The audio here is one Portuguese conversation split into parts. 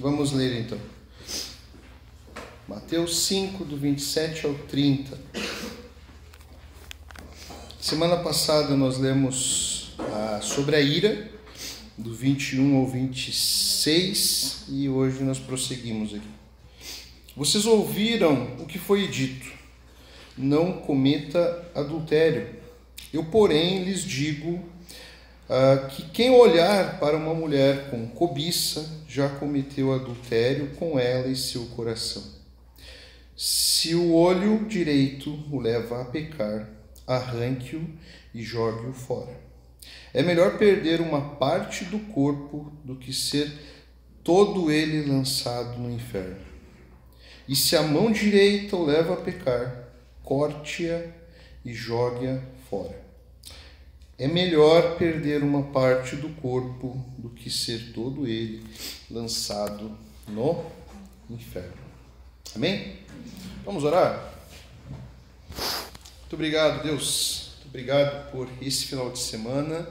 Vamos ler então. Mateus 5, do 27 ao 30. Semana passada nós lemos ah, sobre a ira, do 21 ao 26, e hoje nós prosseguimos aqui. Vocês ouviram o que foi dito: não cometa adultério. Eu, porém, lhes digo ah, que quem olhar para uma mulher com cobiça já cometeu adultério com ela em seu coração. Se o olho direito o leva a pecar, arranque-o e jogue-o fora. É melhor perder uma parte do corpo do que ser todo ele lançado no inferno. E se a mão direita o leva a pecar, corte-a e jogue-a fora. É melhor perder uma parte do corpo do que ser todo ele lançado no inferno. Amém? Vamos orar? Muito obrigado, Deus. Muito obrigado por esse final de semana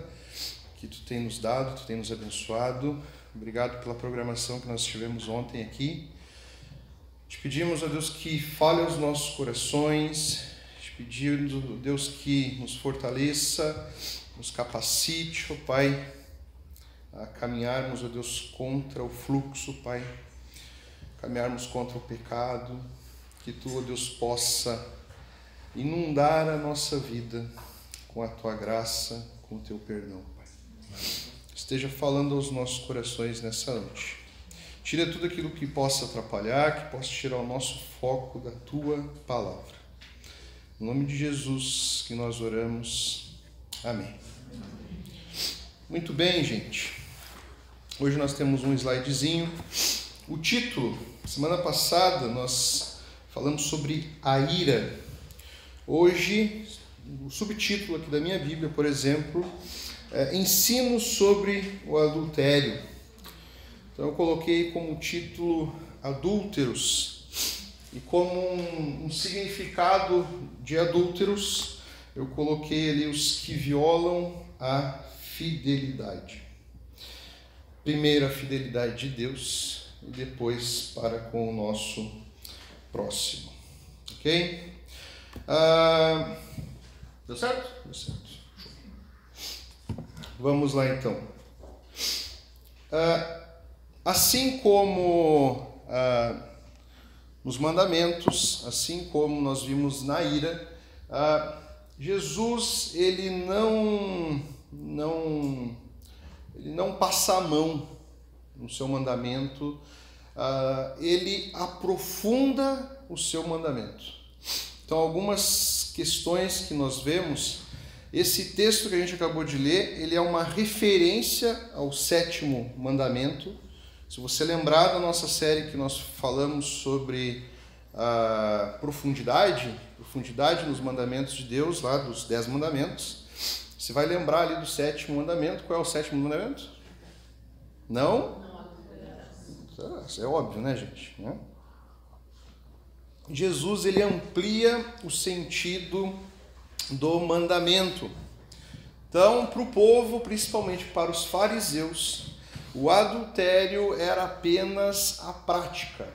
que tu tem nos dado, tu tem nos abençoado. Obrigado pela programação que nós tivemos ontem aqui. Te pedimos, ó Deus, que fale aos nossos corações, pedindo, Deus, que nos fortaleça, nos capacite, ó Pai, a caminharmos, ó Deus, contra o fluxo, Pai, caminharmos contra o pecado, que Tu, ó Deus, possa inundar a nossa vida com a Tua graça, com o Teu perdão, Pai. Esteja falando aos nossos corações nessa noite. Tira tudo aquilo que possa atrapalhar, que possa tirar o nosso foco da Tua palavra. Em nome de Jesus que nós oramos. Amém. Muito bem, gente. Hoje nós temos um slidezinho. O título, semana passada nós falamos sobre a ira. Hoje, o subtítulo aqui da minha Bíblia, por exemplo, é Ensino sobre o adultério. Então eu coloquei como título Adúlteros e como um, um significado de adúlteros, eu coloquei ali os que violam a fidelidade. Primeiro a fidelidade de Deus e depois para com o nosso próximo. Ok? Ah, deu certo? Deu certo. Vamos lá então. Ah, assim como ah, nos mandamentos, assim como nós vimos na ira, ah, Jesus ele não não ele não passa a mão no seu mandamento, ah, ele aprofunda o seu mandamento. Então algumas questões que nós vemos, esse texto que a gente acabou de ler, ele é uma referência ao sétimo mandamento se você lembrar da nossa série que nós falamos sobre a profundidade, profundidade nos mandamentos de Deus, lá dos dez mandamentos, você vai lembrar ali do sétimo mandamento. Qual é o sétimo mandamento? Não? É óbvio, né, gente? Jesus ele amplia o sentido do mandamento. Então, para o povo, principalmente para os fariseus, o adultério era apenas a prática,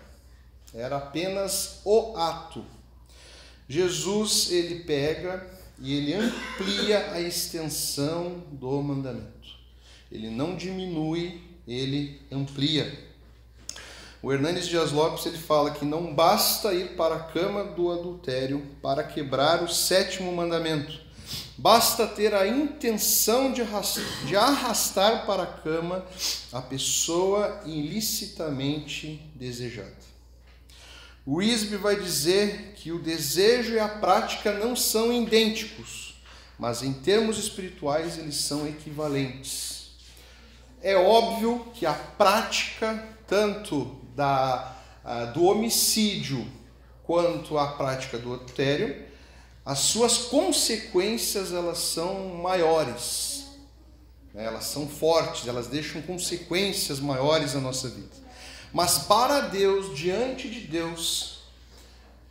era apenas o ato. Jesus ele pega e ele amplia a extensão do mandamento. Ele não diminui, ele amplia. O Hernandes Dias Lopes ele fala que não basta ir para a cama do adultério para quebrar o sétimo mandamento Basta ter a intenção de arrastar para a cama a pessoa ilicitamente desejada. O Wisby vai dizer que o desejo e a prática não são idênticos, mas em termos espirituais eles são equivalentes. É óbvio que a prática, tanto da, do homicídio quanto a prática do adultério, as suas consequências elas são maiores, né? elas são fortes, elas deixam consequências maiores na nossa vida. Mas para Deus, diante de Deus,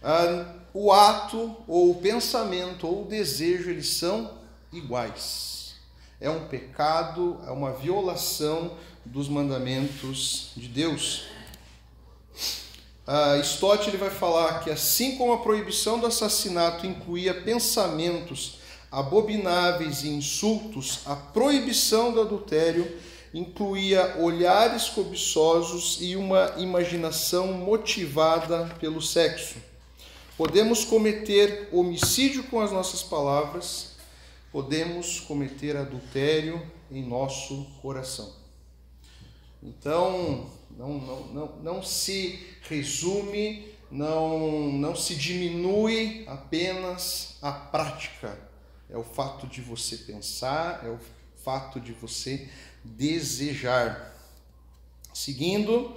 ah, o ato ou o pensamento ou o desejo eles são iguais. É um pecado, é uma violação dos mandamentos de Deus. Uh, Stott ele vai falar que assim como a proibição do assassinato incluía pensamentos abomináveis e insultos, a proibição do adultério incluía olhares cobiçosos e uma imaginação motivada pelo sexo. Podemos cometer homicídio com as nossas palavras, podemos cometer adultério em nosso coração. Então, não, não, não, não se resume, não, não se diminui apenas a prática. É o fato de você pensar, é o fato de você desejar. Seguindo,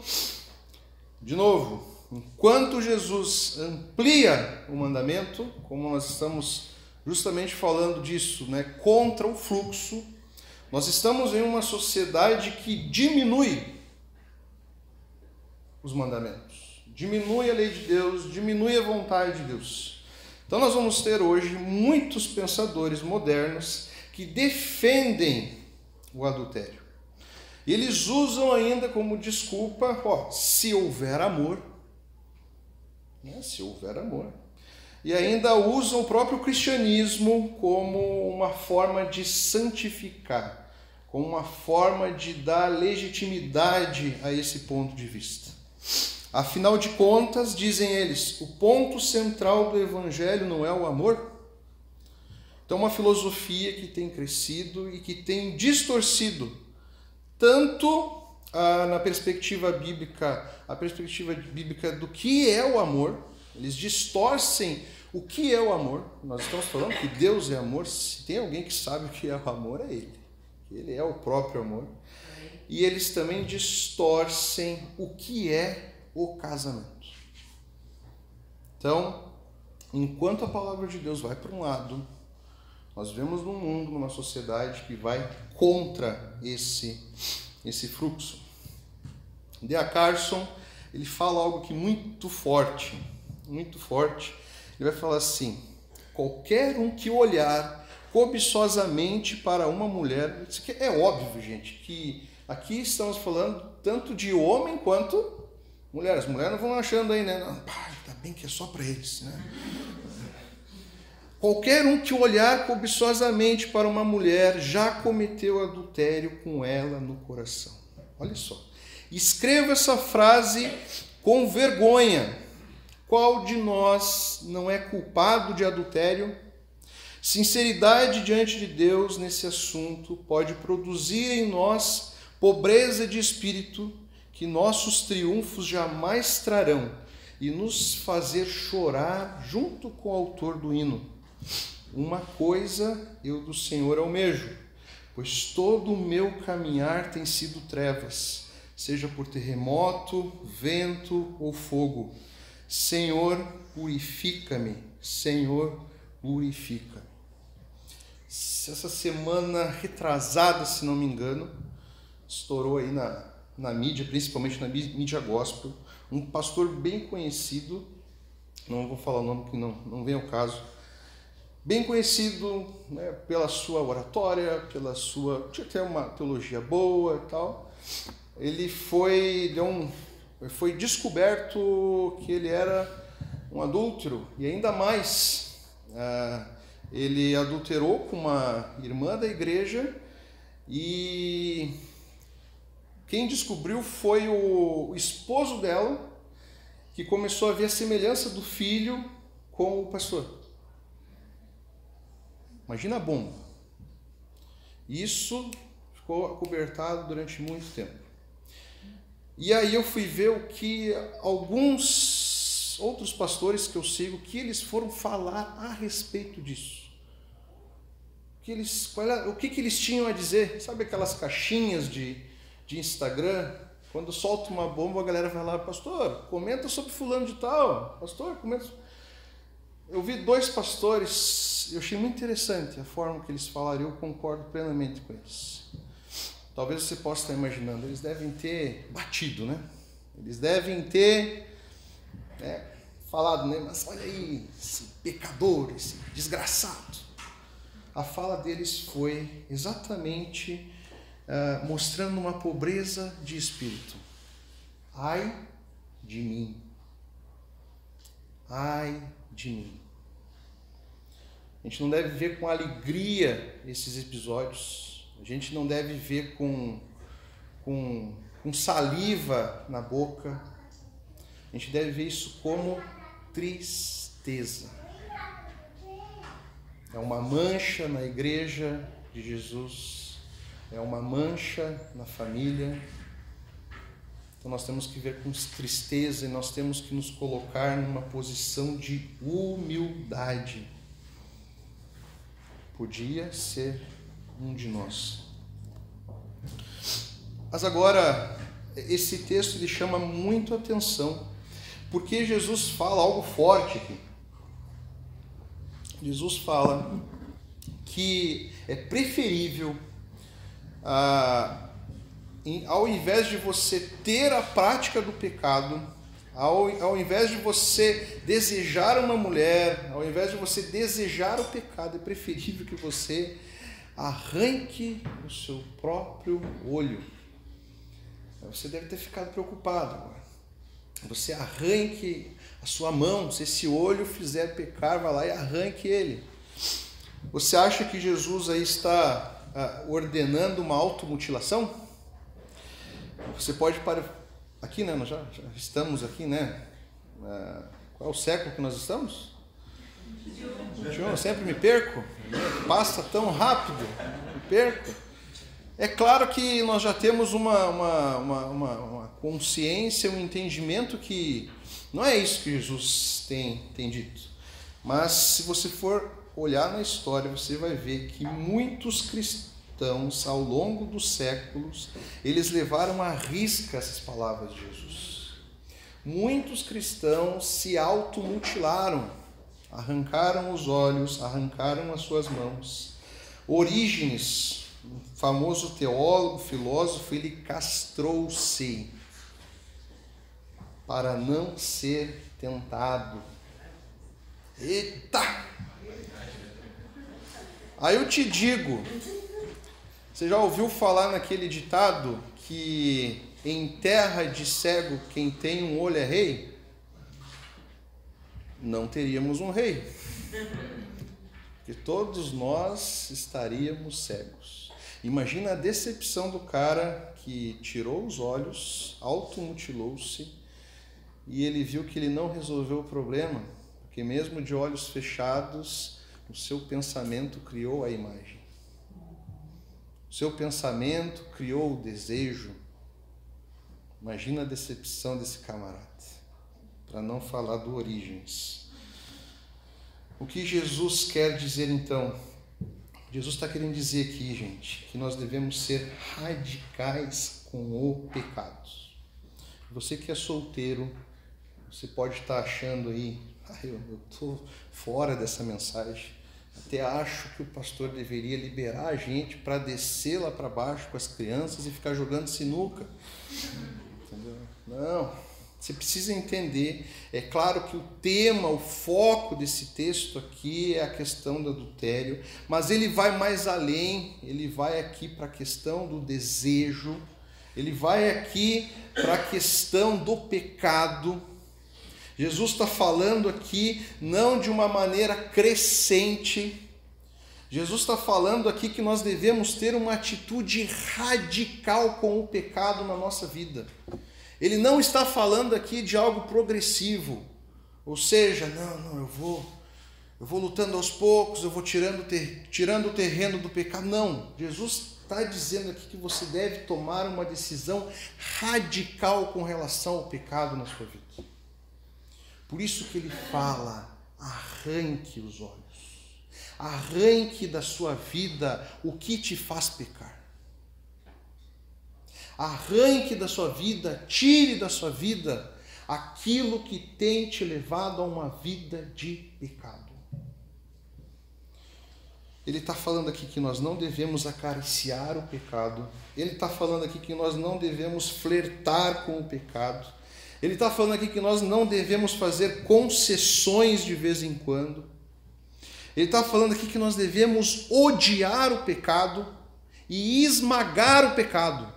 de novo, enquanto Jesus amplia o mandamento, como nós estamos justamente falando disso, né, contra o fluxo, nós estamos em uma sociedade que diminui os mandamentos, diminui a lei de Deus, diminui a vontade de Deus. Então nós vamos ter hoje muitos pensadores modernos que defendem o adultério. E eles usam ainda como desculpa, ó, se houver amor, né, se houver amor. E ainda usam o próprio cristianismo como uma forma de santificar, como uma forma de dar legitimidade a esse ponto de vista. Afinal de contas, dizem eles, o ponto central do evangelho não é o amor? Então, uma filosofia que tem crescido e que tem distorcido tanto ah, na perspectiva bíblica, a perspectiva bíblica do que é o amor, eles distorcem o que é o amor. Nós estamos falando que Deus é amor. Se tem alguém que sabe o que é o amor, é Ele. Ele é o próprio amor. E eles também distorcem o que é o casamento. Então, enquanto a palavra de Deus vai para um lado nós vivemos num mundo, numa sociedade que vai contra esse, esse fluxo. Dea Carson, ele fala algo que muito forte, muito forte. Ele vai falar assim: qualquer um que olhar cobiçosamente para uma mulher, isso é óbvio, gente, que aqui estamos falando tanto de homem quanto mulher. As mulheres não vão achando aí, né? Não, pá, ainda bem que é só para eles, né? Qualquer um que olhar cobiçosamente para uma mulher já cometeu adultério com ela no coração. Olha só. Escreva essa frase com vergonha. Qual de nós não é culpado de adultério? Sinceridade diante de Deus nesse assunto pode produzir em nós pobreza de espírito que nossos triunfos jamais trarão e nos fazer chorar junto com o autor do hino. Uma coisa eu do Senhor almejo, pois todo o meu caminhar tem sido trevas, seja por terremoto, vento ou fogo. Senhor, purifica-me. Senhor, purifica-me. Essa semana retrasada, se não me engano, estourou aí na, na mídia, principalmente na mídia gospel, um pastor bem conhecido, não vou falar o nome que não, não vem ao caso, bem conhecido né, pela sua oratória, pela sua. tinha até uma teologia boa e tal. Ele foi, deu um, foi descoberto que ele era um adúltero e ainda mais. Uh, ele adulterou com uma irmã da igreja e quem descobriu foi o esposo dela, que começou a ver a semelhança do filho com o pastor. Imagina a bomba. Isso ficou acobertado durante muito tempo. E aí eu fui ver o que alguns outros pastores que eu sigo, que eles foram falar a respeito disso. Que eles, era, o que, que eles tinham a dizer? Sabe aquelas caixinhas de, de Instagram? Quando solta uma bomba, a galera vai lá, pastor, comenta sobre fulano de tal. Pastor, comenta. Eu vi dois pastores eu achei muito interessante a forma que eles falaram, eu concordo plenamente com eles. Talvez você possa estar imaginando, eles devem ter batido, né? Eles devem ter né, falado, né? Mas olha aí, esse pecador, esse desgraçado. A fala deles foi exatamente uh, mostrando uma pobreza de espírito. Ai de mim, ai de mim. A gente não deve ver com alegria esses episódios. A gente não deve ver com, com, com saliva na boca. A gente deve ver isso como tristeza. É uma mancha na igreja de Jesus, é uma mancha na família. Então nós temos que ver com tristeza e nós temos que nos colocar numa posição de humildade podia ser um de nós. Mas agora, esse texto ele chama muito atenção, porque Jesus fala algo forte aqui. Jesus fala que é preferível, ah, ao invés de você ter a prática do pecado, ao, ao invés de você desejar uma mulher, ao invés de você desejar o pecado, é preferível que você arranque o seu próprio olho. Você deve ter ficado preocupado. Você arranque a sua mão, se esse olho fizer pecar, vá lá e arranque ele. Você acha que Jesus aí está ah, ordenando uma automutilação? Você pode Aqui, né? Nós já, já estamos aqui, né? É, qual é o século que nós estamos? 21. Eu sempre me perco. Passa tão rápido. Me perco. É claro que nós já temos uma, uma, uma, uma, uma consciência, um entendimento que não é isso que Jesus tem, tem dito. Mas se você for olhar na história, você vai ver que muitos cristãos cristãos, ao longo dos séculos, eles levaram à risca essas palavras de Jesus. Muitos cristãos se automutilaram, arrancaram os olhos, arrancaram as suas mãos. Orígenes, um famoso teólogo, filósofo, ele castrou-se para não ser tentado. Eita! Aí eu te digo, você já ouviu falar naquele ditado que em terra de cego quem tem um olho é rei? Não teríamos um rei. Porque todos nós estaríamos cegos. Imagina a decepção do cara que tirou os olhos, automutilou-se e ele viu que ele não resolveu o problema, porque mesmo de olhos fechados, o seu pensamento criou a imagem. Seu pensamento criou o desejo. Imagina a decepção desse camarada, para não falar do Origens. O que Jesus quer dizer então? Jesus está querendo dizer aqui, gente, que nós devemos ser radicais com o pecado. Você que é solteiro, você pode estar achando aí, ah, eu estou fora dessa mensagem. Até acho que o pastor deveria liberar a gente para descer lá para baixo com as crianças e ficar jogando sinuca. Entendeu? Não, você precisa entender. É claro que o tema, o foco desse texto aqui é a questão do adultério, mas ele vai mais além, ele vai aqui para a questão do desejo, ele vai aqui para a questão do pecado Jesus está falando aqui não de uma maneira crescente. Jesus está falando aqui que nós devemos ter uma atitude radical com o pecado na nossa vida. Ele não está falando aqui de algo progressivo, ou seja, não, não, eu vou, eu vou lutando aos poucos, eu vou tirando, ter, tirando o terreno do pecado. Não, Jesus está dizendo aqui que você deve tomar uma decisão radical com relação ao pecado na sua vida. Por isso que ele fala: arranque os olhos, arranque da sua vida o que te faz pecar. Arranque da sua vida, tire da sua vida aquilo que tem te levado a uma vida de pecado. Ele está falando aqui que nós não devemos acariciar o pecado. Ele está falando aqui que nós não devemos flertar com o pecado. Ele está falando aqui que nós não devemos fazer concessões de vez em quando. Ele está falando aqui que nós devemos odiar o pecado e esmagar o pecado.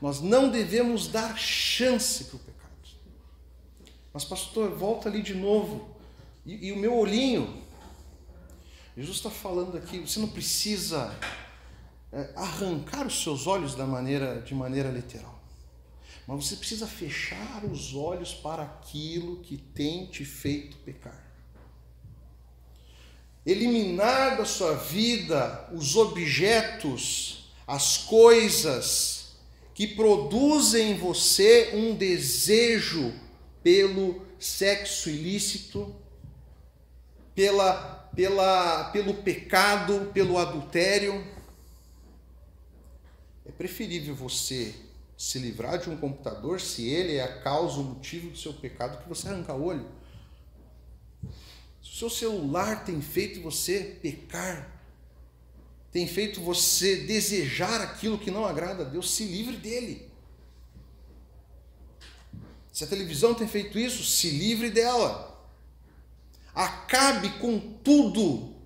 Nós não devemos dar chance para o pecado. Mas, pastor, volta ali de novo. E, e o meu olhinho. Jesus está falando aqui, você não precisa é, arrancar os seus olhos da maneira, de maneira literal. Mas você precisa fechar os olhos para aquilo que tem te feito pecar. Eliminar da sua vida os objetos, as coisas que produzem em você um desejo pelo sexo ilícito, pela, pela, pelo pecado, pelo adultério. É preferível você se livrar de um computador se ele é a causa, o motivo do seu pecado, que você arrancar o olho. Se o seu celular tem feito você pecar, tem feito você desejar aquilo que não agrada a Deus, se livre dele. Se a televisão tem feito isso, se livre dela. Acabe com tudo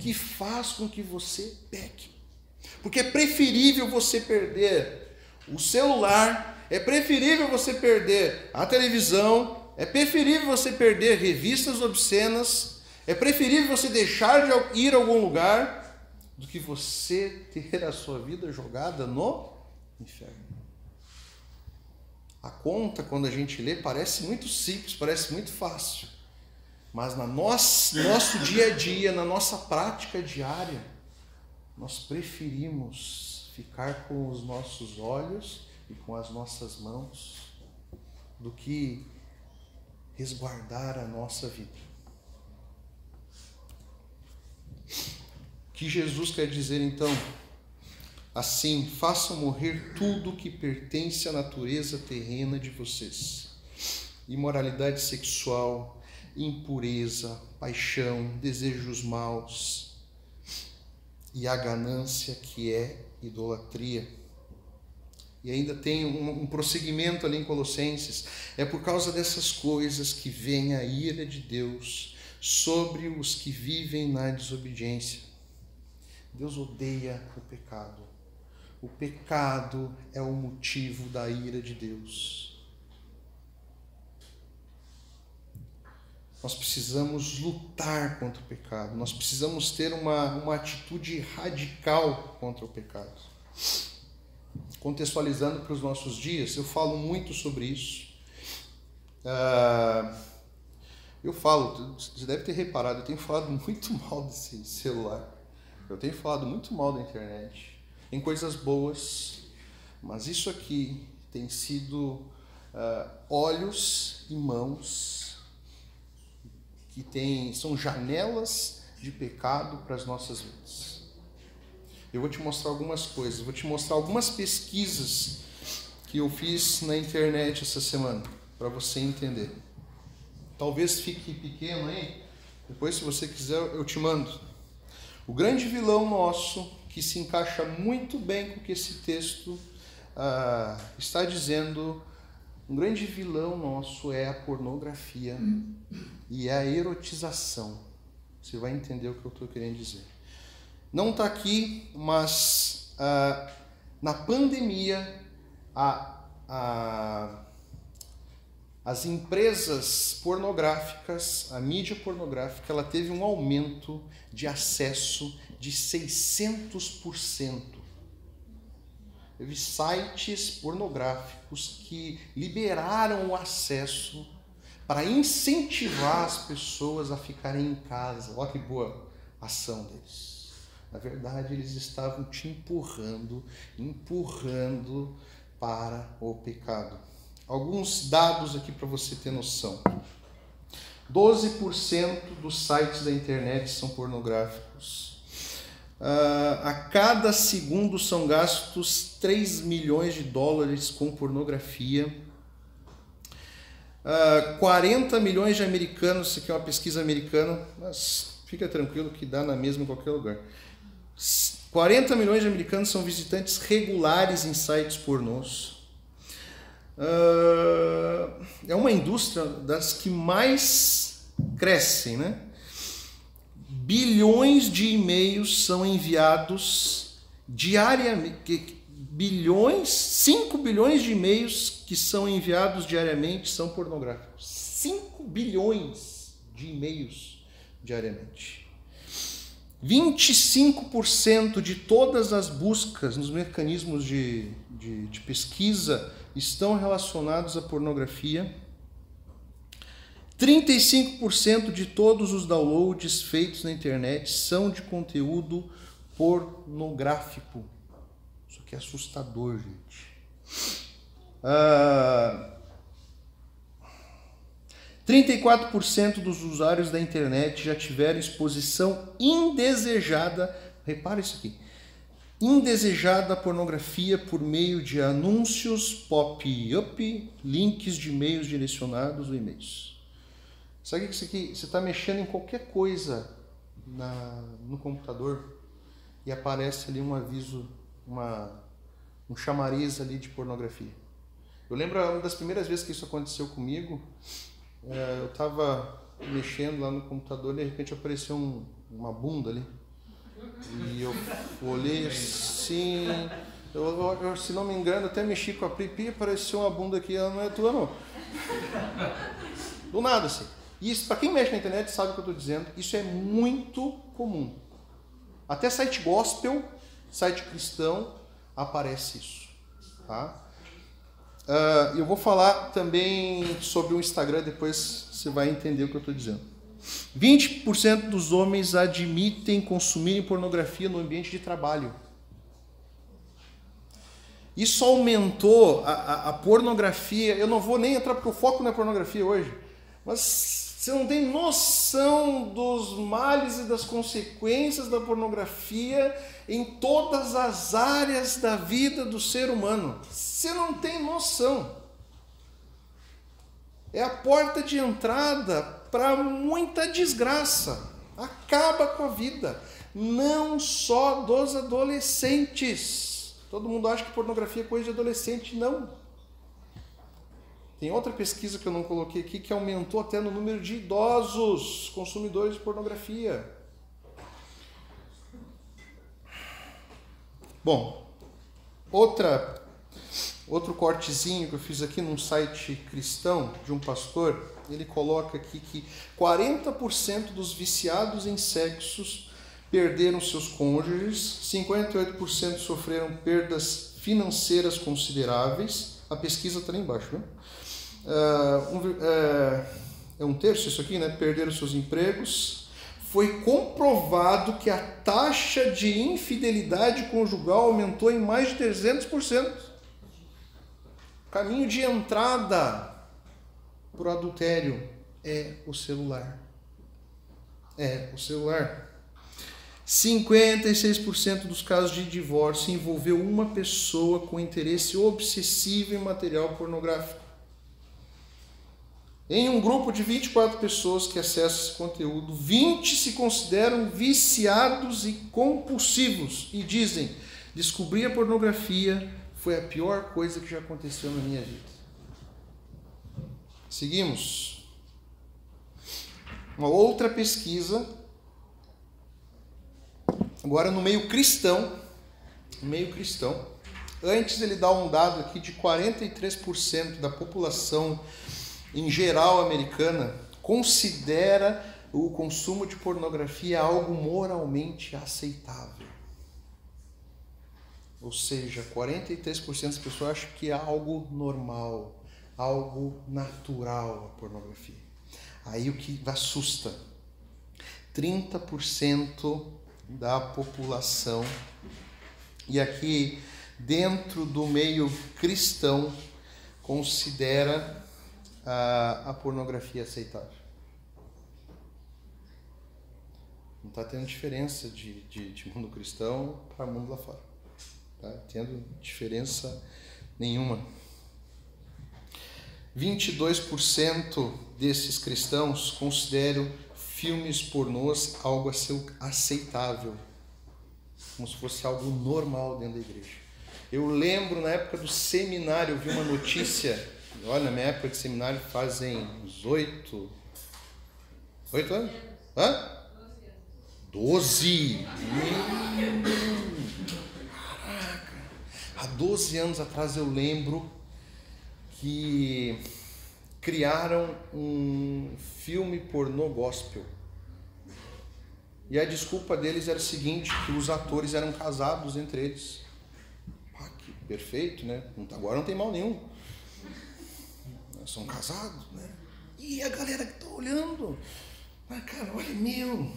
que faz com que você peque. Porque é preferível você perder o celular, é preferível você perder a televisão, é preferível você perder revistas obscenas, é preferível você deixar de ir a algum lugar do que você ter a sua vida jogada no inferno. A conta, quando a gente lê, parece muito simples, parece muito fácil. Mas no nosso, nosso dia a dia, na nossa prática diária, nós preferimos ficar com os nossos olhos e com as nossas mãos do que resguardar a nossa vida. O que Jesus quer dizer então? Assim, façam morrer tudo que pertence à natureza terrena de vocês: imoralidade sexual, impureza, paixão, desejos maus e a ganância que é idolatria. E ainda tem um, um, prosseguimento ali em Colossenses. É por causa dessas coisas que vem a ira de Deus sobre os que vivem na desobediência. Deus odeia o pecado. O pecado é o motivo da ira de Deus. Nós precisamos lutar contra o pecado, nós precisamos ter uma, uma atitude radical contra o pecado. Contextualizando para os nossos dias, eu falo muito sobre isso. Uh, eu falo, você deve ter reparado, eu tenho falado muito mal desse celular, eu tenho falado muito mal da internet, em coisas boas, mas isso aqui tem sido uh, olhos e mãos que tem, são janelas de pecado para as nossas vidas. Eu vou te mostrar algumas coisas, vou te mostrar algumas pesquisas que eu fiz na internet essa semana, para você entender. Talvez fique pequeno aí, depois, se você quiser, eu te mando. O grande vilão nosso, que se encaixa muito bem com o que esse texto ah, está dizendo, um grande vilão nosso é a pornografia e é a erotização. Você vai entender o que eu estou querendo dizer. Não está aqui, mas ah, na pandemia, a, a, as empresas pornográficas, a mídia pornográfica, ela teve um aumento de acesso de 600%. Teve sites pornográficos que liberaram o acesso para incentivar as pessoas a ficarem em casa. Olha que boa ação deles. Na verdade, eles estavam te empurrando, empurrando para o pecado. Alguns dados aqui para você ter noção. 12% dos sites da internet são pornográficos. Uh, a cada segundo são gastos 3 milhões de dólares com pornografia. Uh, ah, 40 milhões de americanos, isso aqui é uma pesquisa americana, mas fica tranquilo que dá na mesma em qualquer lugar. 40 milhões de americanos são visitantes regulares em sites pornôs. Uh, é uma indústria das que mais crescem, né? Bilhões de e-mails são enviados diariamente, bilhões, 5 bilhões de e-mails que são enviados diariamente são pornográficos. 5 bilhões de e-mails diariamente. 25% de todas as buscas nos mecanismos de, de, de pesquisa estão relacionados à pornografia. 35% de todos os downloads feitos na internet são de conteúdo pornográfico. Isso aqui é assustador, gente. Ah, 34% dos usuários da internet já tiveram exposição indesejada. Repara isso aqui indesejada pornografia por meio de anúncios pop-up, links de e-mails direcionados ou e-mails. Sabe que isso aqui? Você está mexendo em qualquer coisa na, no computador e aparece ali um aviso, uma, um chamariz ali de pornografia. Eu lembro uma das primeiras vezes que isso aconteceu comigo, é, eu estava mexendo lá no computador e de repente apareceu um, uma bunda ali e eu olhei assim. Eu, eu, se não me engano, até mexi com a pipi, apareceu uma bunda aqui, ela não é tua, não. Do nada, assim. Isso, para quem mexe na internet sabe o que eu estou dizendo, isso é muito comum. Até site gospel, site cristão, aparece isso. Tá? Uh, eu vou falar também sobre o Instagram, depois você vai entender o que eu estou dizendo. 20% dos homens admitem consumirem pornografia no ambiente de trabalho. Isso aumentou a, a, a, pornografia. Eu não vou nem entrar porque o foco não é pornografia hoje. Mas você não tem noção dos males e das consequências da pornografia em todas as áreas da vida do ser humano. Você não tem noção. É a porta de entrada para muita desgraça. Acaba com a vida. Não só dos adolescentes. Todo mundo acha que pornografia é coisa de adolescente. Não. Tem outra pesquisa que eu não coloquei aqui que aumentou até no número de idosos consumidores de pornografia. Bom, outra outro cortezinho que eu fiz aqui num site cristão de um pastor ele coloca aqui que 40% dos viciados em sexos perderam seus cônjuges, 58% sofreram perdas financeiras consideráveis. A pesquisa está ali embaixo, né? Uh, um, uh, é um terço isso aqui, né? Perderam seus empregos. Foi comprovado que a taxa de infidelidade conjugal aumentou em mais de 300%. Caminho de entrada para o adultério é o celular. É o celular. 56% dos casos de divórcio envolveu uma pessoa com interesse obsessivo em material pornográfico. Em um grupo de 24 pessoas que acessam esse conteúdo, 20 se consideram viciados e compulsivos e dizem: descobrir a pornografia foi a pior coisa que já aconteceu na minha vida. Seguimos. Uma outra pesquisa, agora no meio cristão, no meio cristão. Antes ele dá um dado aqui de 43% da população em geral americana considera o consumo de pornografia algo moralmente aceitável. Ou seja, 43% das pessoas acham que é algo normal, algo natural a pornografia. Aí o que assusta: 30% da população, e aqui dentro do meio cristão, considera a, a pornografia aceitável. Não está tendo diferença de, de, de mundo cristão para mundo lá fora. Tá tendo diferença nenhuma. 22% desses cristãos consideram filmes pornôs algo aceitável, como se fosse algo normal dentro da igreja. Eu lembro na época do seminário, eu vi uma notícia, olha, na minha época de seminário fazem uns oito, oito anos? Hã? Doze! Caraca! Há 12 anos atrás eu lembro que criaram um filme pornô gospel. E a desculpa deles era o seguinte, que os atores eram casados entre eles. Ah, que perfeito, né? Agora não tem mal nenhum. São casados, né? E a galera que está olhando. Ah, cara, olha meu.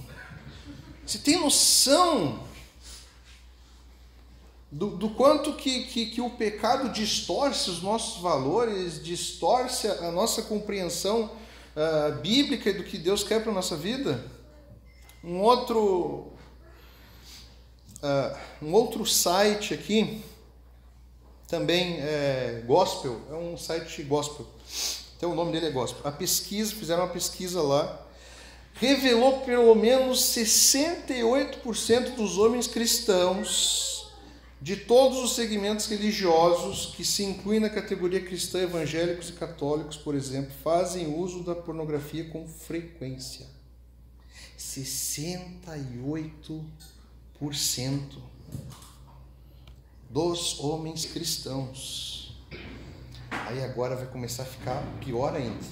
Você tem noção do, do quanto que, que, que, o pecado distorce os nossos valores, distorce a nossa compreensão uh, bíblica e do que Deus quer para a nossa vida. Um outro, uh, um outro site aqui, também é gospel, é um site gospel, então o nome dele é gospel. A pesquisa, fizeram uma pesquisa lá, revelou pelo menos 68% dos homens cristãos de todos os segmentos religiosos que se incluem na categoria cristã, evangélicos e católicos, por exemplo, fazem uso da pornografia com frequência. 68% dos homens cristãos. Aí agora vai começar a ficar pior ainda.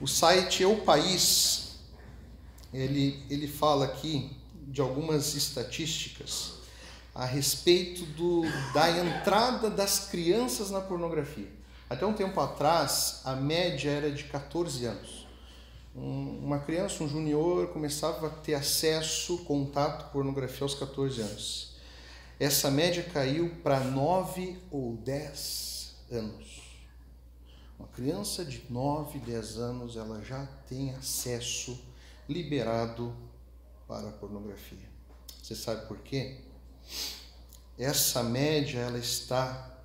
O site Eu País, ele, ele fala aqui de algumas estatísticas a respeito do, da entrada das crianças na pornografia. Até um tempo atrás, a média era de 14 anos. Um, uma criança, um junior, começava a ter acesso, contato pornografia aos 14 anos. Essa média caiu para 9 ou 10 anos. Uma criança de 9, 10 anos, ela já tem acesso liberado para a pornografia. Você sabe por quê? essa média ela está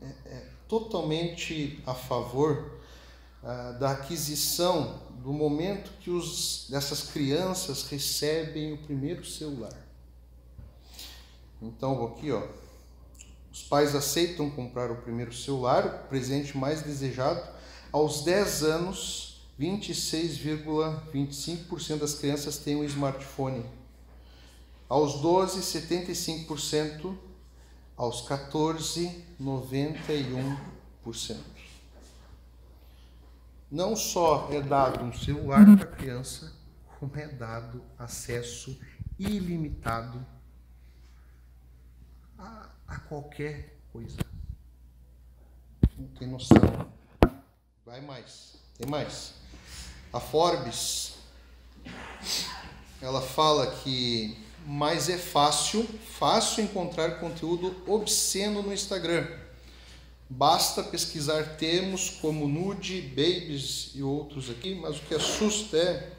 é, é, totalmente a favor ah, da aquisição do momento que os, dessas crianças recebem o primeiro celular. Então, aqui, ó, os pais aceitam comprar o primeiro celular, o presente mais desejado, aos 10 anos, 26,25% das crianças têm um smartphone aos 12, 75%. Aos 14, 91%. Não só é dado um celular para a criança, como é dado acesso ilimitado a, a qualquer coisa. Não tem noção. Vai mais. Tem mais. A Forbes ela fala que mas é fácil, fácil encontrar conteúdo obsceno no Instagram. Basta pesquisar termos como nude, babies e outros aqui, mas o que assusta é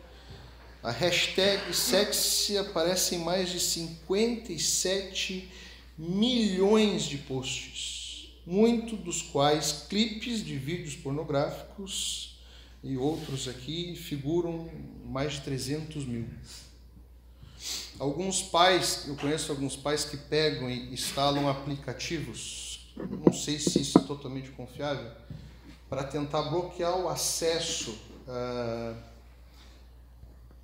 a hashtag sexy aparece em mais de 57 milhões de posts, muito dos quais clipes de vídeos pornográficos e outros aqui figuram mais de 300 mil. Alguns pais, eu conheço alguns pais que pegam e instalam aplicativos, não sei se isso é totalmente confiável, para tentar bloquear o acesso uh,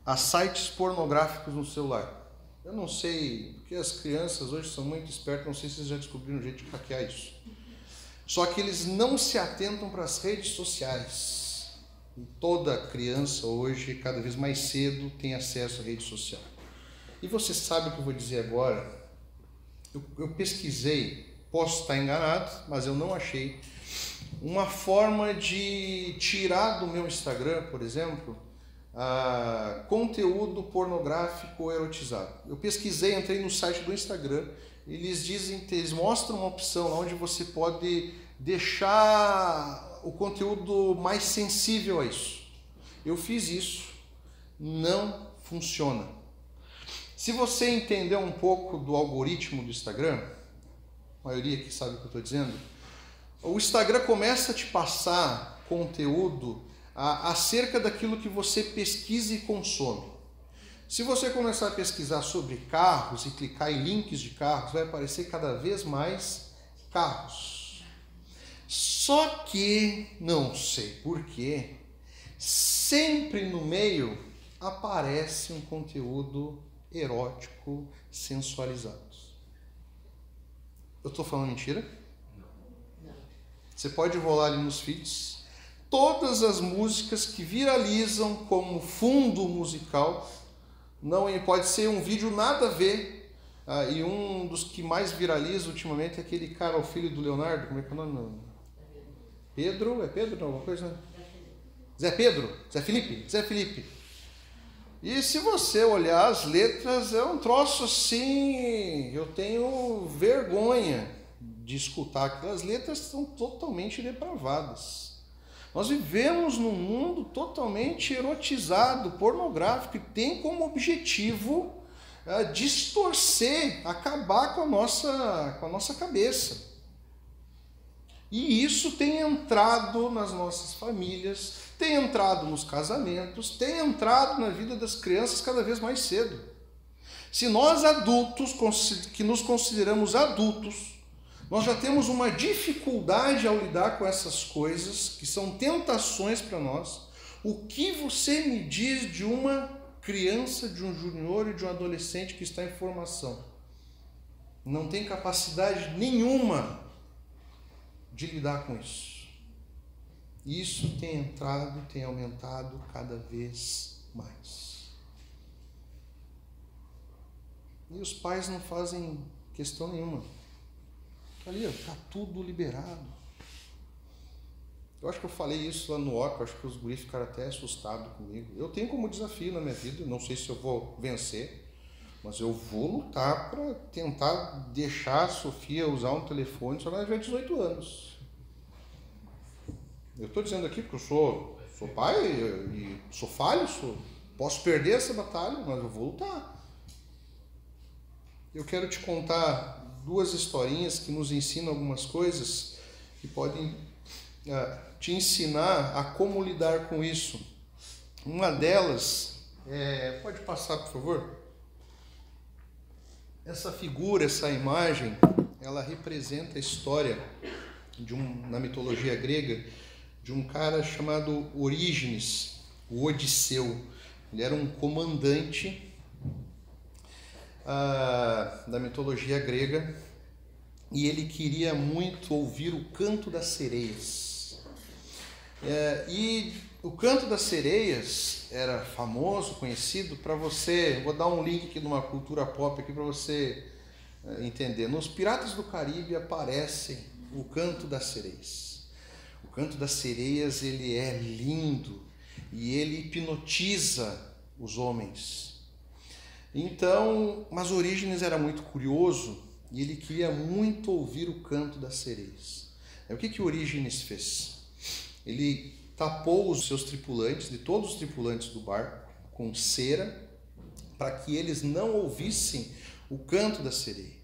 a sites pornográficos no celular. Eu não sei, porque as crianças hoje são muito espertas, não sei se vocês já descobriram um jeito de hackear isso. Só que eles não se atentam para as redes sociais. E toda criança hoje, cada vez mais cedo, tem acesso à rede social. E você sabe o que eu vou dizer agora? Eu, eu pesquisei, posso estar enganado, mas eu não achei uma forma de tirar do meu Instagram, por exemplo, uh, conteúdo pornográfico erotizado. Eu pesquisei, entrei no site do Instagram, eles dizem, eles mostram uma opção onde você pode deixar o conteúdo mais sensível a isso. Eu fiz isso, não funciona. Se você entender um pouco do algoritmo do Instagram, a maioria que sabe o que eu estou dizendo, o Instagram começa a te passar conteúdo acerca daquilo que você pesquisa e consome. Se você começar a pesquisar sobre carros e clicar em links de carros, vai aparecer cada vez mais carros. Só que, não sei porquê, sempre no meio aparece um conteúdo erótico sensualizados. Eu estou falando mentira? Não. Você pode rolar ali nos feeds. Todas as músicas que viralizam como fundo musical, não pode ser um vídeo nada a ver. Ah, e um dos que mais viraliza ultimamente é aquele cara, o filho do Leonardo, como é que é o nome? Pedro, é Pedro? Alguma coisa? Zé Pedro, Zé Felipe, Zé Felipe. E se você olhar as letras, é um troço assim. Eu tenho vergonha de escutar aquelas letras são totalmente depravadas. Nós vivemos num mundo totalmente erotizado, pornográfico, e tem como objetivo é, distorcer, acabar com a nossa, com a nossa cabeça. E isso tem entrado nas nossas famílias, tem entrado nos casamentos, tem entrado na vida das crianças cada vez mais cedo. Se nós adultos, que nos consideramos adultos, nós já temos uma dificuldade ao lidar com essas coisas, que são tentações para nós, o que você me diz de uma criança, de um junior e de um adolescente que está em formação? Não tem capacidade nenhuma de lidar com isso. Isso tem entrado, tem aumentado cada vez mais. E os pais não fazem questão nenhuma. Ali, está tudo liberado. Eu acho que eu falei isso lá no OCA, acho que os guris ficaram até assustados comigo. Eu tenho como desafio na minha vida, não sei se eu vou vencer, mas eu vou lutar para tentar deixar a Sofia usar um telefone só ela tiver 18 anos. Eu estou dizendo aqui porque eu sou, sou pai e sou falho, sou, posso perder essa batalha, mas eu vou lutar. Eu quero te contar duas historinhas que nos ensinam algumas coisas que podem uh, te ensinar a como lidar com isso. Uma delas, é, pode passar por favor? Essa figura, essa imagem, ela representa a história de um, na mitologia grega de um cara chamado Orígenes, o Odisseu. Ele era um comandante ah, da mitologia grega e ele queria muito ouvir o canto das sereias. É, e o canto das sereias era famoso, conhecido para você. Vou dar um link aqui de uma cultura pop aqui para você é, entender. Nos Piratas do Caribe aparece o canto das sereias. O canto das sereias ele é lindo e ele hipnotiza os homens. Então, mas Orígenes era muito curioso e ele queria muito ouvir o canto das sereias. O que que Orígenes fez? Ele tapou os seus tripulantes, de todos os tripulantes do barco, com cera, para que eles não ouvissem o canto da sereia.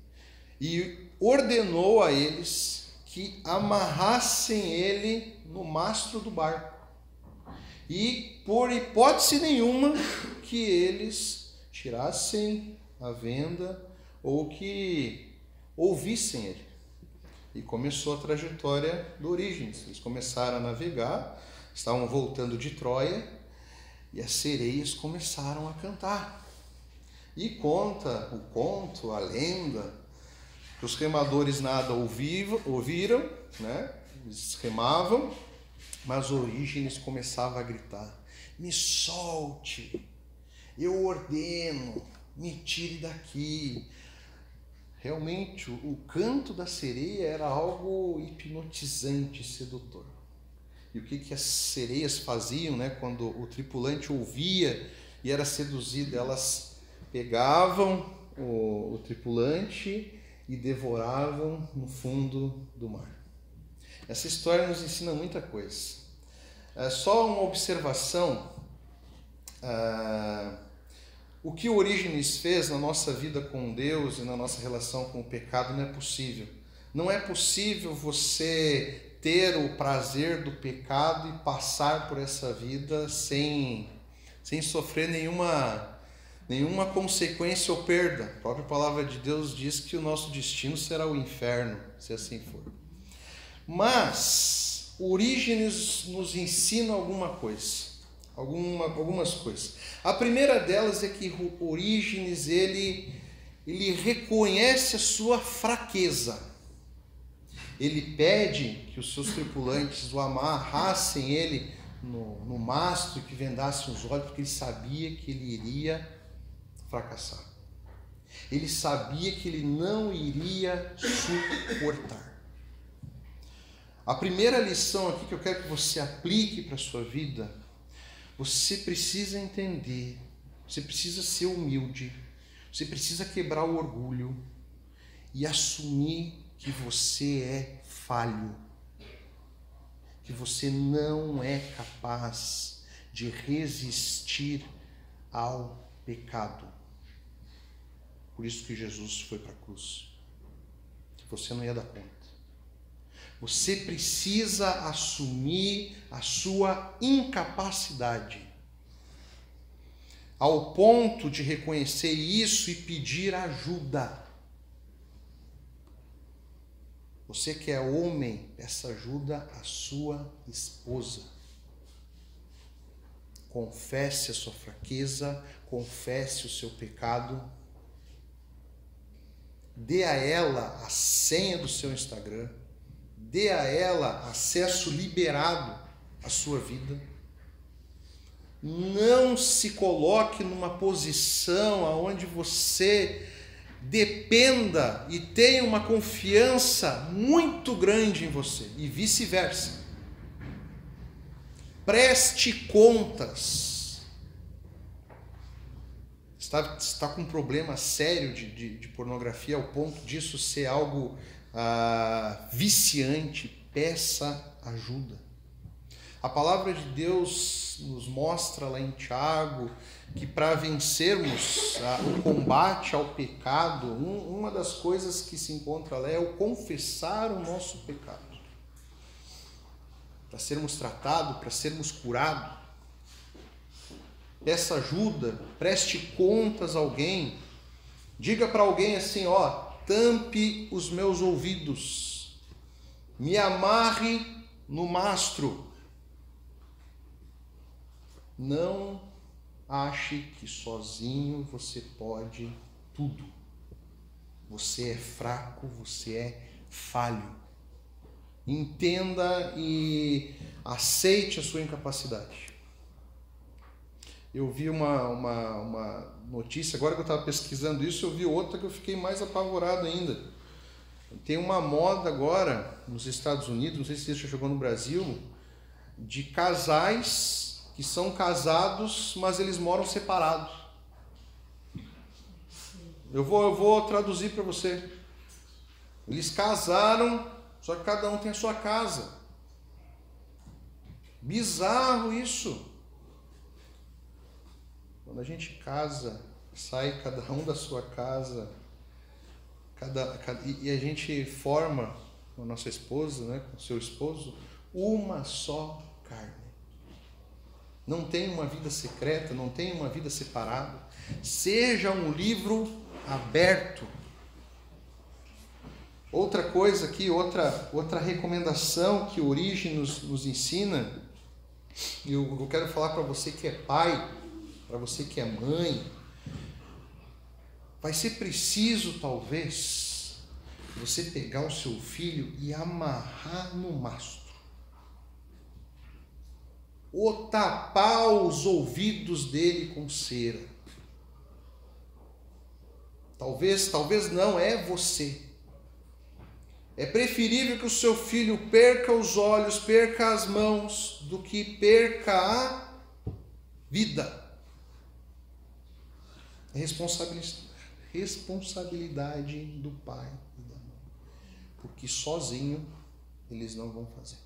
E ordenou a eles que amarrassem ele no mastro do barco. E, por hipótese nenhuma, que eles tirassem a venda ou que ouvissem ele. E começou a trajetória do Orígenes. Eles começaram a navegar estavam voltando de Troia e as sereias começaram a cantar. E conta o conto, a lenda, que os remadores nada ouviram, né? eles remavam, mas Orígenes começava a gritar: Me solte, eu ordeno, me tire daqui. Realmente, o canto da sereia era algo hipnotizante, sedutor. E o que, que as sereias faziam né, quando o tripulante ouvia e era seduzido? Elas pegavam o, o tripulante e devoravam no fundo do mar. Essa história nos ensina muita coisa. É só uma observação. Ah, o que Orígenes fez na nossa vida com Deus e na nossa relação com o pecado não é possível. Não é possível você ter o prazer do pecado e passar por essa vida sem, sem sofrer nenhuma, nenhuma consequência ou perda. A própria palavra de Deus diz que o nosso destino será o inferno, se assim for. Mas Orígenes nos ensina alguma coisa, alguma, algumas coisas. A primeira delas é que Orígenes ele, ele reconhece a sua fraqueza ele pede que os seus tripulantes o amarrassem ele no, no mastro que vendassem os olhos, porque ele sabia que ele iria fracassar. Ele sabia que ele não iria suportar. A primeira lição aqui que eu quero que você aplique para a sua vida, você precisa entender, você precisa ser humilde, você precisa quebrar o orgulho e assumir que você é falho, que você não é capaz de resistir ao pecado. Por isso que Jesus foi para a cruz. Você não ia dar conta. Você precisa assumir a sua incapacidade, ao ponto de reconhecer isso e pedir ajuda. Você que é homem, peça ajuda à sua esposa. Confesse a sua fraqueza, confesse o seu pecado. Dê a ela a senha do seu Instagram. Dê a ela acesso liberado à sua vida. Não se coloque numa posição aonde você dependa e tenha uma confiança muito grande em você e vice-versa. Preste contas. Está, está com um problema sério de, de, de pornografia ao ponto disso ser algo ah, viciante. Peça ajuda. A palavra de Deus nos mostra lá em Tiago que para vencermos ah, o combate ao pecado, um, uma das coisas que se encontra lá é o confessar o nosso pecado. Para sermos tratados, para sermos curados. Peça ajuda, preste contas a alguém. Diga para alguém assim, ó, tampe os meus ouvidos. Me amarre no mastro. Não ache que sozinho você pode tudo. Você é fraco, você é falho. Entenda e aceite a sua incapacidade. Eu vi uma, uma, uma notícia, agora que eu estava pesquisando isso, eu vi outra que eu fiquei mais apavorado ainda. Tem uma moda agora nos Estados Unidos, não sei se isso chegou no Brasil, de casais que são casados, mas eles moram separados. Eu vou, eu vou traduzir para você. Eles casaram, só que cada um tem a sua casa. Bizarro isso. Quando a gente casa, sai cada um da sua casa, cada, cada e a gente forma com a nossa esposa, né, com o seu esposo, uma só carne não tem uma vida secreta, não tem uma vida separada. Seja um livro aberto. Outra coisa aqui, outra, outra recomendação que Origem nos, nos ensina, e eu, eu quero falar para você que é pai, para você que é mãe, vai ser preciso talvez você pegar o seu filho e amarrar no mastro ou tapar os ouvidos dele com cera. Talvez, talvez não é você. É preferível que o seu filho perca os olhos, perca as mãos, do que perca a vida. Responsabilidade, do pai e da mãe. Porque sozinho eles não vão fazer.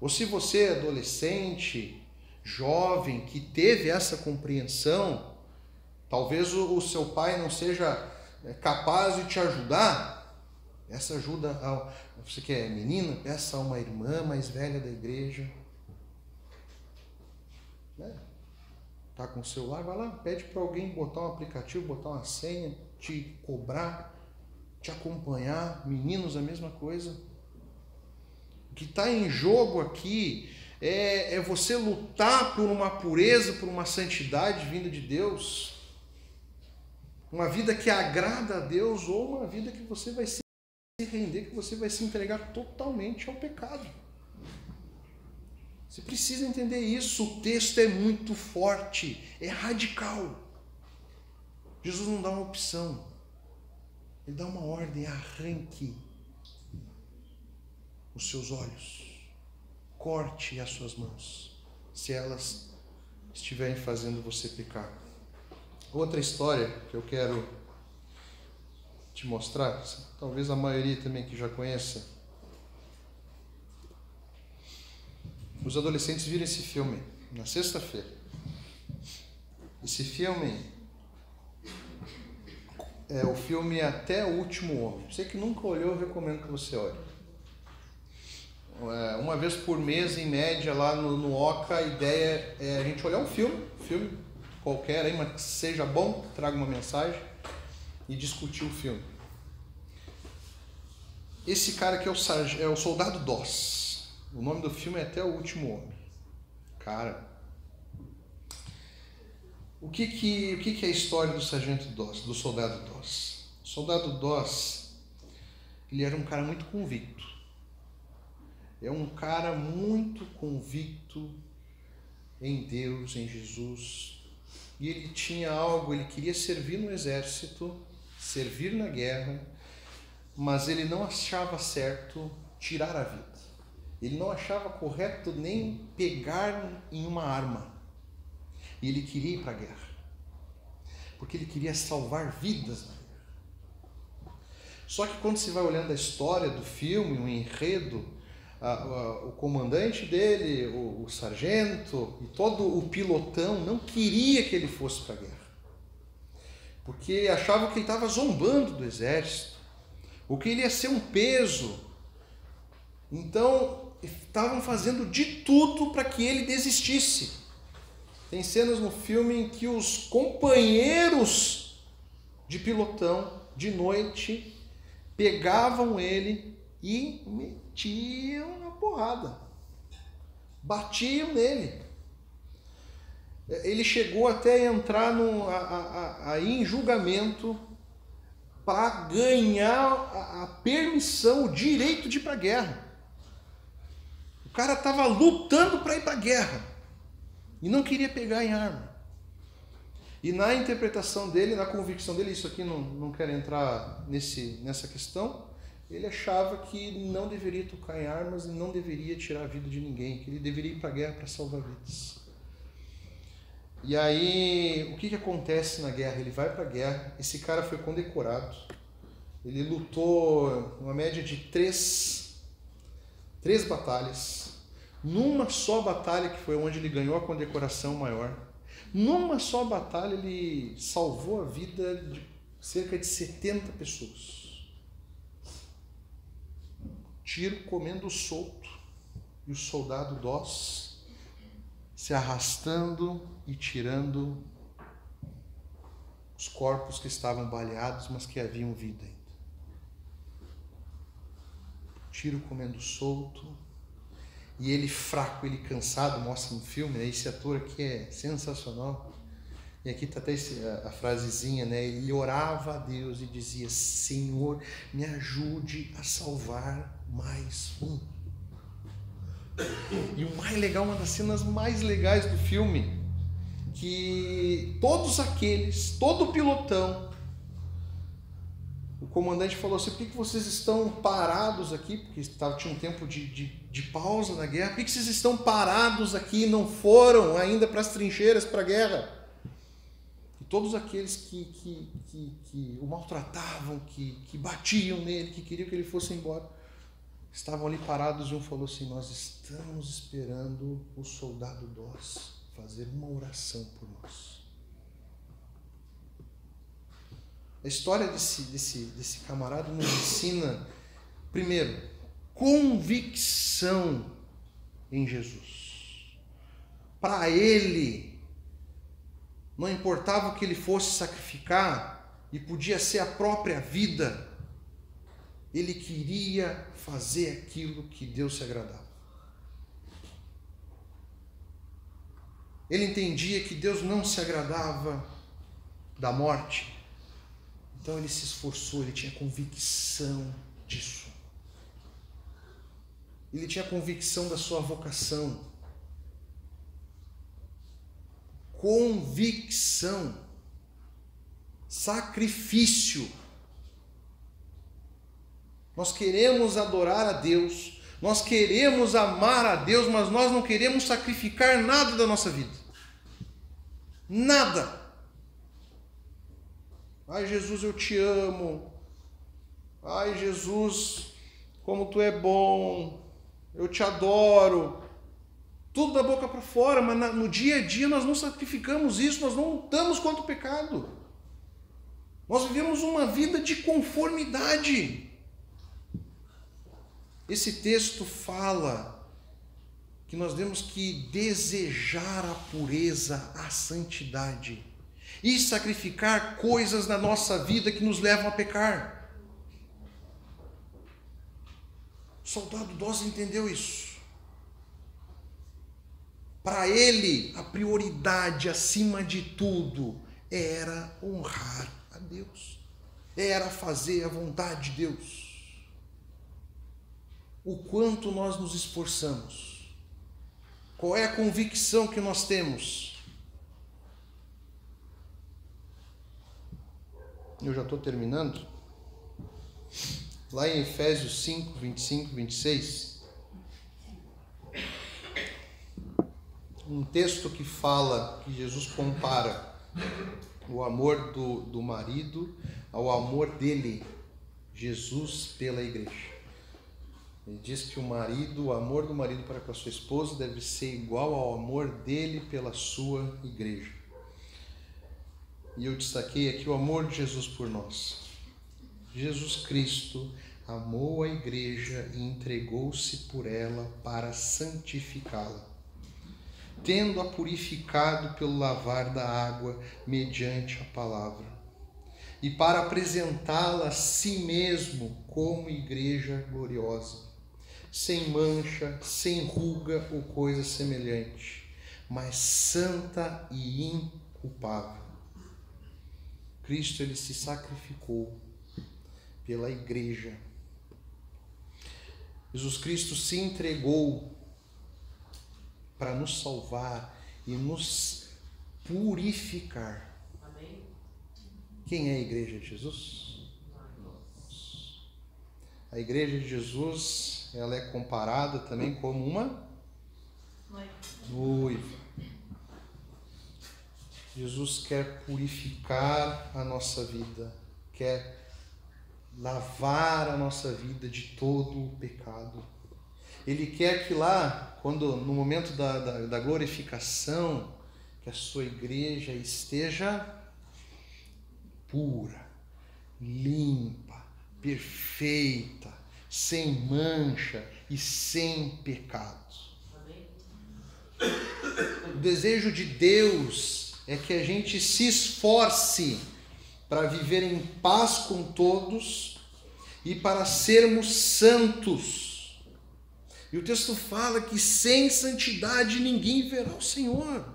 Ou se você é adolescente, jovem, que teve essa compreensão, talvez o, o seu pai não seja é, capaz de te ajudar. Essa ajuda, ao, você que é menina, peça a uma irmã mais velha da igreja. Né? Tá com o celular, vai lá, pede para alguém botar um aplicativo, botar uma senha, te cobrar, te acompanhar. Meninos, a mesma coisa. O que está em jogo aqui é, é você lutar por uma pureza, por uma santidade vinda de Deus, uma vida que agrada a Deus ou uma vida que você vai se render, que você vai se entregar totalmente ao pecado. Você precisa entender isso. O texto é muito forte, é radical. Jesus não dá uma opção, ele dá uma ordem: arranque os seus olhos, corte as suas mãos, se elas estiverem fazendo você pecar. Outra história que eu quero te mostrar, talvez a maioria também que já conheça. Os adolescentes viram esse filme na sexta-feira. Esse filme é o filme Até o Último Homem. Você que nunca olhou, eu recomendo que você olhe. É, uma vez por mês, em média, lá no, no Oca, a ideia é a gente olhar um filme, filme qualquer aí, mas que seja bom, traga uma mensagem e discutir o filme. Esse cara aqui é o, é o Soldado Doss. O nome do filme é Até o Último Homem. Cara, o que que, o que que é a história do Sargento Doss, do Soldado Doss? O Soldado Doss, ele era um cara muito convicto. É um cara muito convicto em Deus, em Jesus. E ele tinha algo, ele queria servir no exército, servir na guerra, mas ele não achava certo tirar a vida. Ele não achava correto nem pegar em uma arma. E ele queria ir para a guerra. Porque ele queria salvar vidas na guerra. Só que quando você vai olhando a história do filme, o enredo, a, a, o comandante dele, o, o sargento e todo o pilotão não queria que ele fosse para a guerra. Porque achavam que ele estava zombando do exército, ou que ele ia ser um peso. Então, estavam fazendo de tudo para que ele desistisse. Tem cenas no filme em que os companheiros de pilotão, de noite, pegavam ele e metiam na porrada. Batiam nele. Ele chegou até a entrar no, a, a, a, em julgamento para ganhar a, a permissão, o direito de ir para a guerra. Cara estava lutando para ir para a guerra e não queria pegar em arma. E na interpretação dele, na convicção dele, isso aqui não, não quero entrar nesse, nessa questão, ele achava que não deveria tocar em armas e não deveria tirar a vida de ninguém, que ele deveria ir para a guerra para salvar vidas. E aí, o que, que acontece na guerra? Ele vai para a guerra, esse cara foi condecorado, ele lutou uma média de três, três batalhas, numa só batalha, que foi onde ele ganhou a condecoração maior, numa só batalha ele salvou a vida de cerca de 70 pessoas. Tiro comendo solto e o soldado dós se arrastando e tirando os corpos que estavam baleados, mas que haviam vida ainda. Tiro comendo solto e ele fraco, ele cansado, mostra no filme, né? esse ator aqui é sensacional. E aqui está até esse, a, a, frasezinha, né? Ele orava a Deus e dizia: Senhor, me ajude a salvar mais um. E o mais legal, uma das cenas mais legais do filme, que todos aqueles, todo o pilotão, o comandante falou assim: por que, vocês estão parados aqui? Porque tinha um tempo de, de, de pausa na guerra. Por que, vocês estão parados aqui e não foram ainda para as trincheiras, para a guerra? todos aqueles que, que, que, que o maltratavam, que, que batiam nele, que queriam que ele fosse embora, estavam ali parados e um falou assim: Nós estamos esperando o soldado Dós fazer uma oração por nós. A história desse, desse, desse camarada nos ensina, primeiro, convicção em Jesus. Para ele, não importava o que ele fosse sacrificar, e podia ser a própria vida, ele queria fazer aquilo que Deus se agradava. Ele entendia que Deus não se agradava da morte, então ele se esforçou, ele tinha convicção disso. Ele tinha convicção da sua vocação. Convicção. Sacrifício. Nós queremos adorar a Deus, nós queremos amar a Deus, mas nós não queremos sacrificar nada da nossa vida. Nada. Ai, Jesus, eu te amo. Ai, Jesus, como tu é bom eu te adoro. Tudo da boca para fora, mas no dia a dia nós não sacrificamos isso, nós não lutamos contra o pecado. Nós vivemos uma vida de conformidade. Esse texto fala que nós temos que desejar a pureza, a santidade e sacrificar coisas na nossa vida que nos levam a pecar. O soldado Dós entendeu isso. Para ele, a prioridade acima de tudo era honrar a Deus, era fazer a vontade de Deus. O quanto nós nos esforçamos, qual é a convicção que nós temos? Eu já estou terminando lá em Efésios 5, 25, 26, um texto que fala, que Jesus compara o amor do, do marido ao amor dele, Jesus, pela igreja. Ele diz que o marido, o amor do marido para com a sua esposa deve ser igual ao amor dele pela sua igreja. E eu destaquei aqui o amor de Jesus por nós. Jesus Cristo amou a igreja e entregou-se por ela para santificá-la, tendo-a purificado pelo lavar da água mediante a palavra, e para apresentá-la a si mesmo como igreja gloriosa, sem mancha, sem ruga ou coisa semelhante, mas santa e inculpável. Cristo ele se sacrificou pela igreja. Jesus Cristo se entregou para nos salvar e nos purificar. Amém. Quem é a igreja de Jesus? A igreja de Jesus, ela é comparada também como uma noiva. Jesus quer purificar a nossa vida, quer lavar a nossa vida de todo o pecado. Ele quer que lá, quando no momento da, da, da glorificação, que a sua igreja esteja pura, limpa, perfeita, sem mancha e sem pecado. O desejo de Deus é que a gente se esforce para viver em paz com todos e para sermos santos. E o texto fala que sem santidade ninguém verá o Senhor.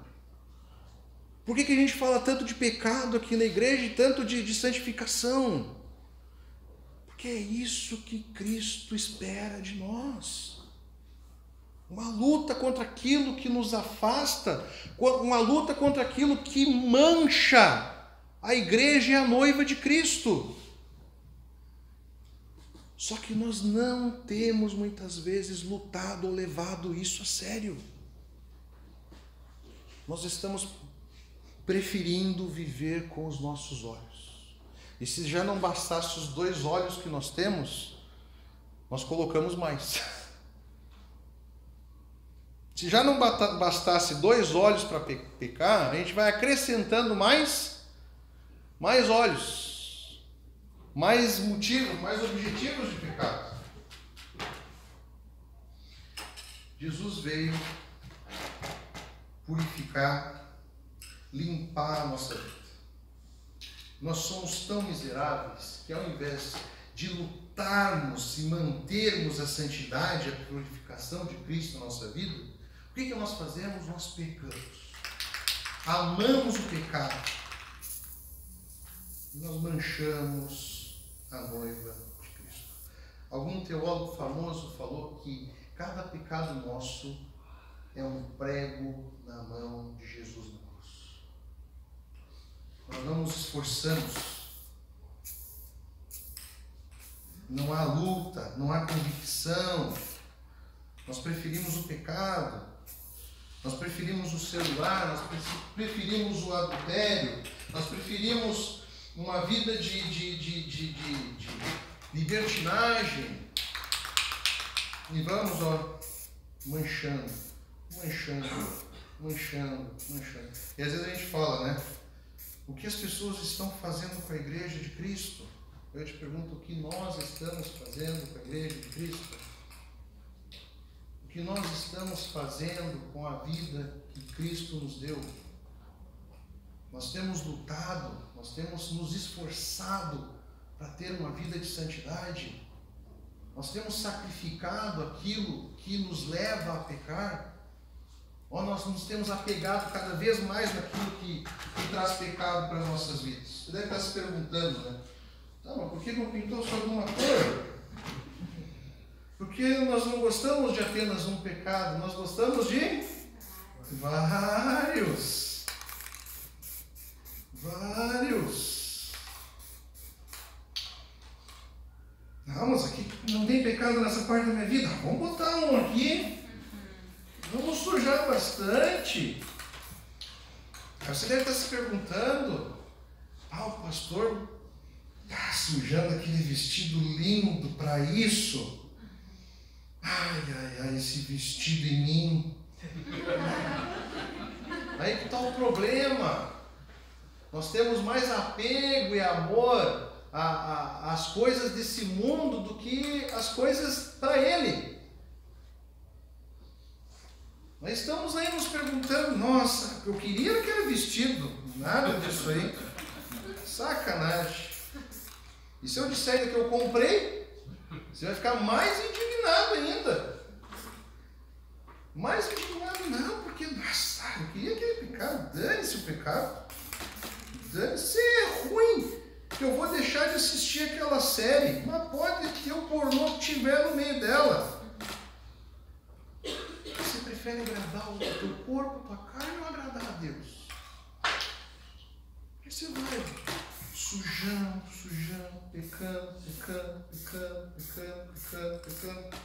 Por que, que a gente fala tanto de pecado aqui na igreja e tanto de, de santificação? Porque é isso que Cristo espera de nós. Uma luta contra aquilo que nos afasta, uma luta contra aquilo que mancha a igreja é a noiva de Cristo. Só que nós não temos muitas vezes lutado ou levado isso a sério. Nós estamos preferindo viver com os nossos olhos. E se já não bastasse os dois olhos que nós temos, nós colocamos mais. Se já não bastasse dois olhos para pecar, a gente vai acrescentando mais mais olhos, mais motivos, mais objetivos de pecado. Jesus veio purificar, limpar a nossa vida. Nós somos tão miseráveis que ao invés de lutarmos e mantermos a santidade, a purificação de Cristo na nossa vida, que, que nós fazemos? Nós pecamos. Amamos o pecado nós manchamos a noiva de Cristo. Algum teólogo famoso falou que cada pecado nosso é um prego na mão de Jesus na cruz. Nós não nos esforçamos. Não há luta, não há convicção. Nós preferimos o pecado. Nós preferimos o celular, nós preferimos o adultério, nós preferimos uma vida de, de, de, de, de, libertinagem. E vamos, ó, manchando, manchando, manchando, manchando. E às vezes a gente fala, né? O que as pessoas estão fazendo com a igreja de Cristo? Eu te pergunto o que nós estamos fazendo com a igreja de Cristo? Que nós estamos fazendo com a vida que Cristo nos deu? Nós temos lutado, nós temos nos esforçado para ter uma vida de santidade. Nós temos sacrificado aquilo que nos leva a pecar. Ou nós nos temos apegado cada vez mais naquilo que, que traz pecado para as nossas vidas. Você deve estar se perguntando, né? Mas por que não pintou só alguma cor? Porque nós não gostamos de apenas um pecado, nós gostamos de vários. Vários. Não, mas aqui não tem pecado nessa parte da minha vida. Vamos botar um aqui. Vamos sujar bastante. Você deve estar se perguntando: ah, o pastor está sujando aquele vestido lindo para isso. Ai, ai, ai, esse vestido em mim. Aí que está o problema. Nós temos mais apego e amor às coisas desse mundo do que as coisas para Ele. Nós estamos aí nos perguntando, nossa, eu queria aquele vestido, nada disso aí. Sacanagem. E se eu disser que eu comprei, você vai ficar mais indignado ainda. Mais indignado, não, porque, nossa, eu queria aquele pecado, dane-se o pecado. Dane-se, é ruim que eu vou deixar de assistir aquela série, mas pode ter o pornô que tiver no meio dela prefere agradar o teu corpo, a tua carne ou agradar a Deus? Aí você vai sujando, sujando, pecando, pecando, pecando, pecando, pecando, pecando.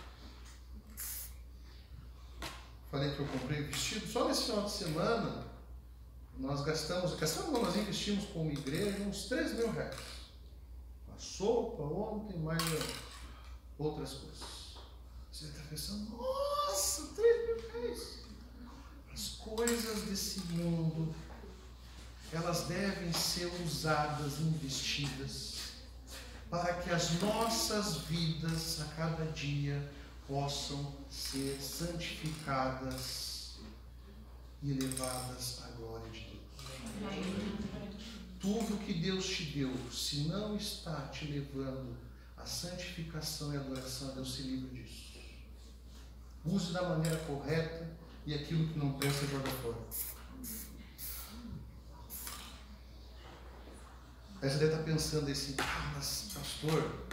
Falei que eu comprei vestido. Só nesse final de semana nós gastamos, gastamos, nós investimos como igreja uns 3 mil reais. A sopa, ontem, mais outras coisas. Você está pensando, nossa, 3 mil reais. As coisas desse mundo, elas devem ser usadas, investidas, para que as nossas vidas a cada dia possam ser santificadas e levadas à glória de Deus. Tudo que Deus te deu, se não está te levando à santificação e adoração Deus, se livre disso. Use da maneira correta e aquilo que não presta joga fora. Aí você deve estar pensando assim, ah, mas pastor,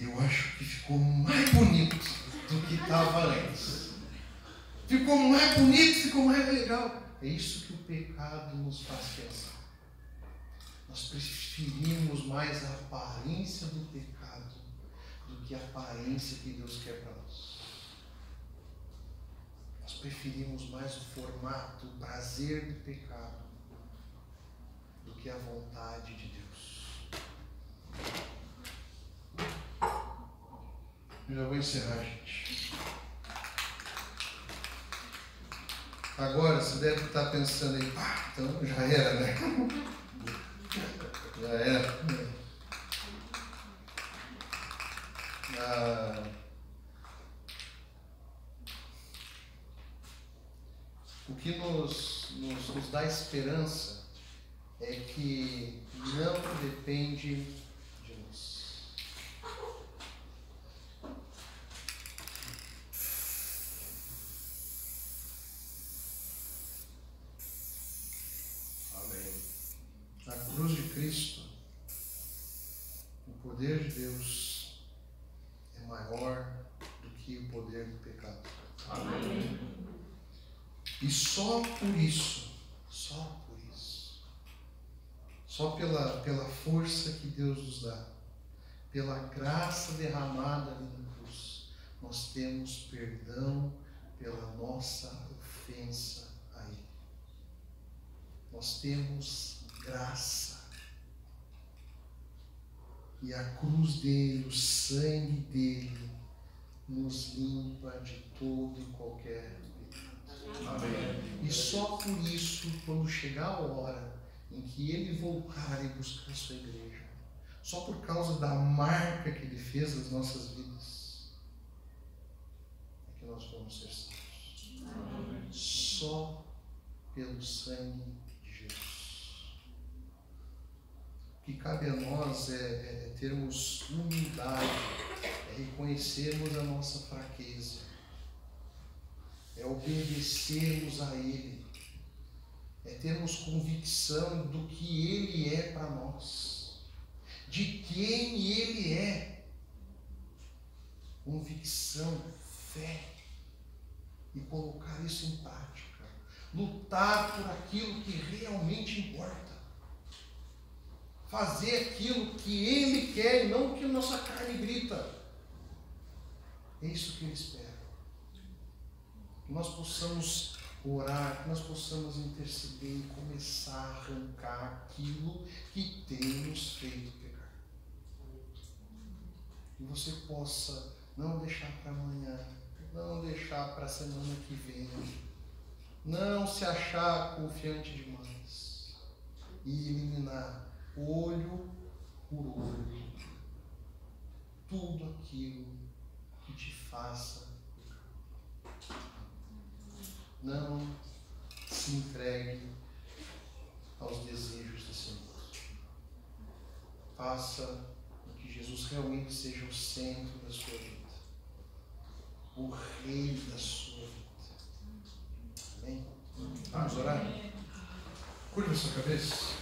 eu acho que ficou mais bonito do que estava antes. Ficou mais bonito, ficou mais legal. É isso que o pecado nos faz pensar. Nós preferimos mais a aparência do pecado do que a aparência que Deus quer para nós. Nós preferimos mais o formato, o prazer do pecado, que a vontade de Deus. Eu já vou encerrar, gente. Agora você deve estar pensando aí, ah, então já era, né? Já era. Ah, O que nos, nos, nos dá esperança é que não depende de nós. Amém. Na cruz de Cristo, o poder de Deus é maior do que o poder do pecado. Amém. E só por isso só pela, pela força que Deus nos dá, pela graça derramada ali na cruz, nós temos perdão pela nossa ofensa a Ele. Nós temos graça. E a cruz dele, o sangue dele, nos limpa de todo e qualquer pecado. Amém. E só por isso, quando chegar a hora em que ele voltar e buscar a sua igreja, só por causa da marca que ele fez nas nossas vidas, é que nós vamos ser salvos. Só pelo sangue de Jesus. O que cabe a nós é, é, é termos humildade, é reconhecermos a nossa fraqueza, é obedecermos a Ele, é termos convicção do que Ele é para nós de quem Ele é. Convicção, fé. E colocar isso em prática. Lutar por aquilo que realmente importa. Fazer aquilo que Ele quer e não o que a nossa carne grita. É isso que Ele espera. Que nós possamos orar, que nós possamos interceder e começar a arrancar aquilo que temos feito que você possa não deixar para amanhã, não deixar para a semana que vem, não se achar confiante demais e eliminar olho por olho tudo aquilo que te faça não se entregue aos desejos desse mundo. Faça Jesus realmente seja o centro da sua vida, o rei da sua vida. Amém? Vamos orar? Curva sua cabeça.